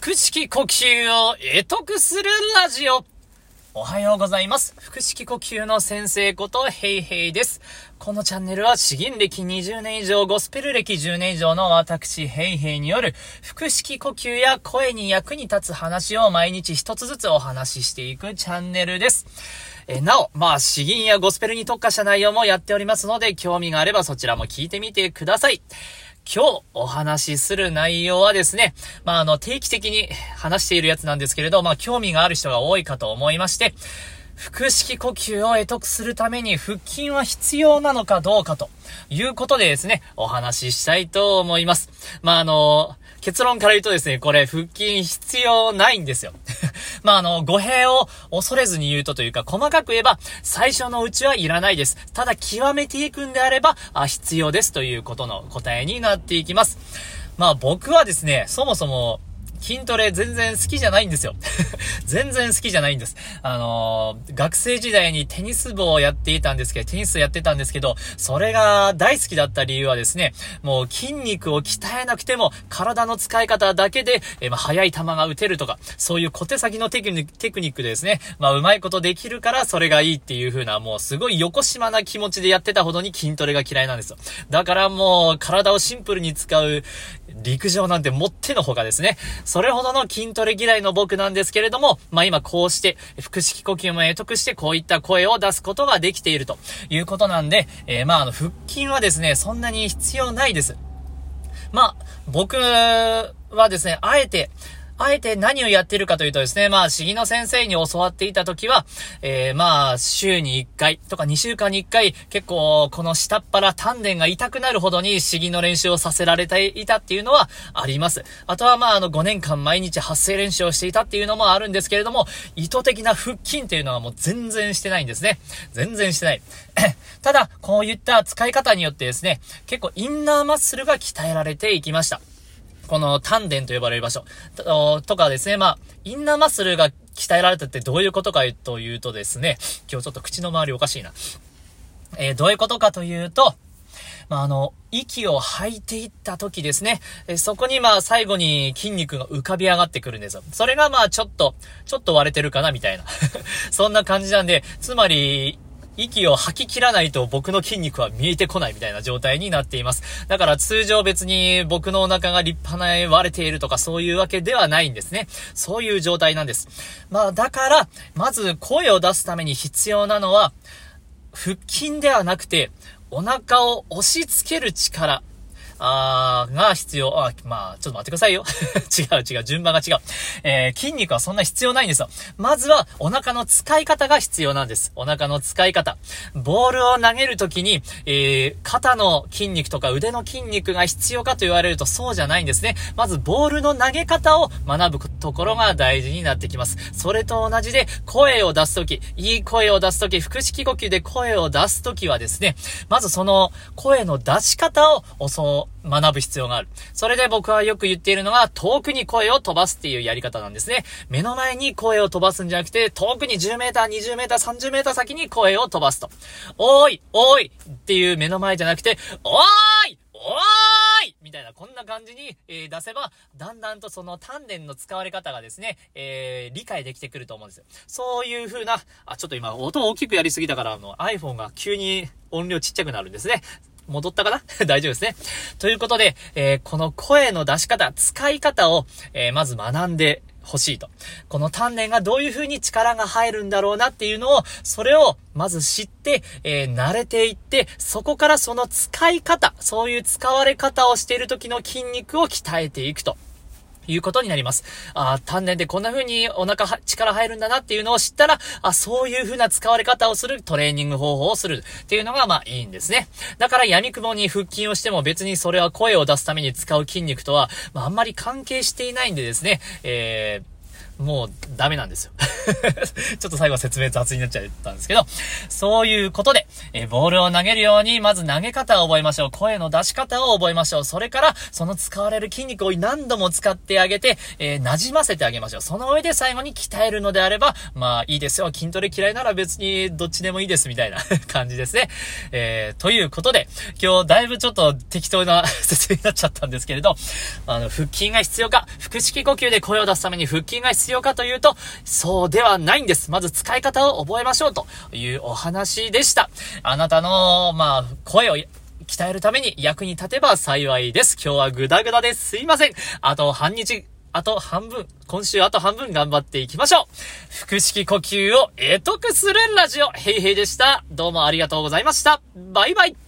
腹式呼吸を得得するラジオ。おはようございます。腹式呼吸の先生ことヘイヘイです。このチャンネルは詩吟歴20年以上、ゴスペル歴10年以上の私ヘイヘイによる腹式呼吸や声に役に立つ話を毎日一つずつお話ししていくチャンネルです。えなお、まあ、詩吟やゴスペルに特化した内容もやっておりますので、興味があればそちらも聞いてみてください。今日お話しする内容はですね、まあ、あの、定期的に話しているやつなんですけれど、まあ、興味がある人が多いかと思いまして、腹式呼吸を得得するために腹筋は必要なのかどうかということでですね、お話ししたいと思います。まあ、あの、結論から言うとですね、これ腹筋必要ないんですよ。まあ、あの、語弊を恐れずに言うとというか、細かく言えば、最初のうちはいらないです。ただ、極めていくんであれば、あ、必要ですということの答えになっていきます。まあ、僕はですね、そもそも、筋トレ全然好きじゃないんですよ。全然好きじゃないんです。あのー、学生時代にテニス部をやっていたんですけど、テニスやってたんですけど、それが大好きだった理由はですね、もう筋肉を鍛えなくても、体の使い方だけで、えー、まあ、速い球が打てるとか、そういう小手先のテクニックでですね、まあ、うまいことできるからそれがいいっていう風な、もうすごい横島な気持ちでやってたほどに筋トレが嫌いなんですよ。だからもう、体をシンプルに使う、陸上なんてもってのほかですね。それほどの筋トレ嫌いの僕なんですけれども、まあ今こうして、腹式呼吸も得得してこういった声を出すことができているということなんで、えー、まああの腹筋はですね、そんなに必要ないです。まあ、僕はですね、あえて、あえて何をやってるかというとですね、まあ、市議の先生に教わっていた時は、えー、まあ、週に1回とか2週間に1回、結構、この下っ腹丹田が痛くなるほどに市議の練習をさせられていたっていうのはあります。あとは、まあ、あの、5年間毎日発声練習をしていたっていうのもあるんですけれども、意図的な腹筋っていうのはもう全然してないんですね。全然してない。ただ、こういった使い方によってですね、結構インナーマッスルが鍛えられていきました。この丹田と呼ばれる場所ととかですね、まあ、インナーマッスルが鍛えられたってどういうことかというとですね、今日ちょっと口の周りおかしいな。えー、どういうことかというと、まあ、あの、息を吐いていった時ですね、えそこにまあ最後に筋肉が浮かび上がってくるんですよ。それがまあちょっと、ちょっと割れてるかなみたいな。そんな感じなんで、つまり、息を吐き切らないと僕の筋肉は見えてこないみたいな状態になっています。だから通常別に僕のお腹が立派な割れているとかそういうわけではないんですね。そういう状態なんです。まあだから、まず声を出すために必要なのは、腹筋ではなくて、お腹を押し付ける力。あー、が必要。あ、まあ、ちょっと待ってくださいよ。違う違う、順番が違う。えー、筋肉はそんな必要ないんですよ。まずは、お腹の使い方が必要なんです。お腹の使い方。ボールを投げるときに、えー、肩の筋肉とか腕の筋肉が必要かと言われるとそうじゃないんですね。まず、ボールの投げ方を学ぶところが大事になってきます。それと同じで、声を出すとき、いい声を出すとき、腹式呼吸で声を出すときはですね、まずその声の出し方を教学ぶ必要がある。それで僕はよく言っているのが、遠くに声を飛ばすっていうやり方なんですね。目の前に声を飛ばすんじゃなくて、遠くに10メーター、20メーター、30メーター先に声を飛ばすと。おーい、おーいっていう目の前じゃなくて、おーいおーいみたいな、こんな感じに、えー、出せば、だんだんとその丹田の使われ方がですね、えー、理解できてくると思うんですよ。そういう風な、あ、ちょっと今、音を大きくやりすぎたから、あの、iPhone が急に音量ちっちゃくなるんですね。戻ったかな？大丈夫ですね。ということで、えー、この声の出し方、使い方を、えー、まず学んで欲しいと。この鍛錬がどういう風に力が入るんだろうなっていうのを、それをまず知って、えー、慣れていって、そこからその使い方、そういう使われ方をしている時の筋肉を鍛えていくと。いうことになります。あ丹念でこんな風にお腹、力入るんだなっていうのを知ったら、あ、そういう風な使われ方をするトレーニング方法をするっていうのが、まあいいんですね。だから闇雲に腹筋をしても別にそれは声を出すために使う筋肉とは、まああんまり関係していないんでですね、えーもうダメなんですよ。ちょっと最後説明雑になっちゃったんですけど、そういうことで、えボールを投げるように、まず投げ方を覚えましょう。声の出し方を覚えましょう。それから、その使われる筋肉を何度も使ってあげて、えー、馴染ませてあげましょう。その上で最後に鍛えるのであれば、まあいいですよ。筋トレ嫌いなら別にどっちでもいいですみたいな 感じですね。えー、ということで、今日だいぶちょっと適当な 説明になっちゃったんですけれど、あの、腹筋が必要か、腹式呼吸で声を出すために腹筋が必要要かというと、そうではないんです。まず使い方を覚えましょうというお話でした。あなたの、まあ、声を鍛えるために役に立てば幸いです。今日はグダグダです。すいません。あと半日、あと半分、今週あと半分頑張っていきましょう。腹式呼吸を得得するラジオ、ヘイヘイでした。どうもありがとうございました。バイバイ。